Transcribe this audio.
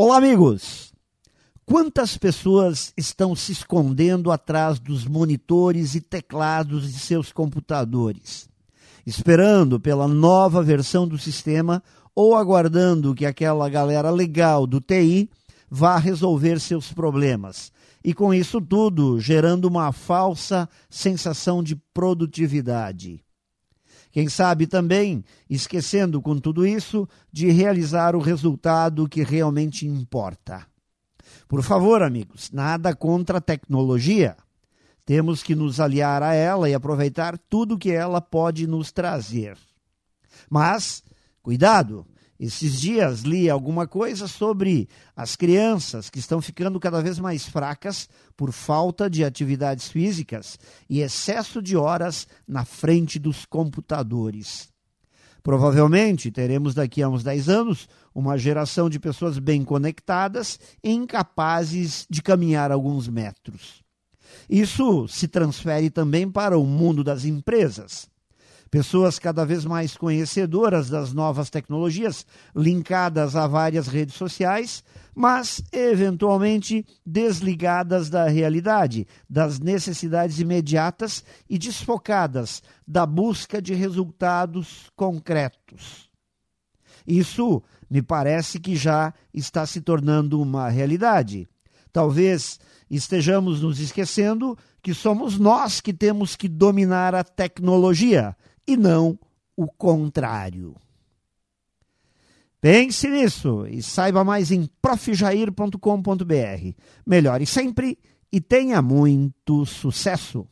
Olá, amigos! Quantas pessoas estão se escondendo atrás dos monitores e teclados de seus computadores, esperando pela nova versão do sistema ou aguardando que aquela galera legal do TI vá resolver seus problemas? E com isso tudo, gerando uma falsa sensação de produtividade. Quem sabe também esquecendo com tudo isso de realizar o resultado que realmente importa. Por favor, amigos, nada contra a tecnologia. Temos que nos aliar a ela e aproveitar tudo que ela pode nos trazer. Mas, cuidado, esses dias li alguma coisa sobre as crianças que estão ficando cada vez mais fracas por falta de atividades físicas e excesso de horas na frente dos computadores. Provavelmente teremos daqui a uns 10 anos uma geração de pessoas bem conectadas e incapazes de caminhar alguns metros. Isso se transfere também para o mundo das empresas pessoas cada vez mais conhecedoras das novas tecnologias, linkadas a várias redes sociais, mas eventualmente desligadas da realidade, das necessidades imediatas e desfocadas da busca de resultados concretos. Isso me parece que já está se tornando uma realidade. Talvez estejamos nos esquecendo que somos nós que temos que dominar a tecnologia e não o contrário. Pense nisso e saiba mais em profjair.com.br. Melhore sempre e tenha muito sucesso!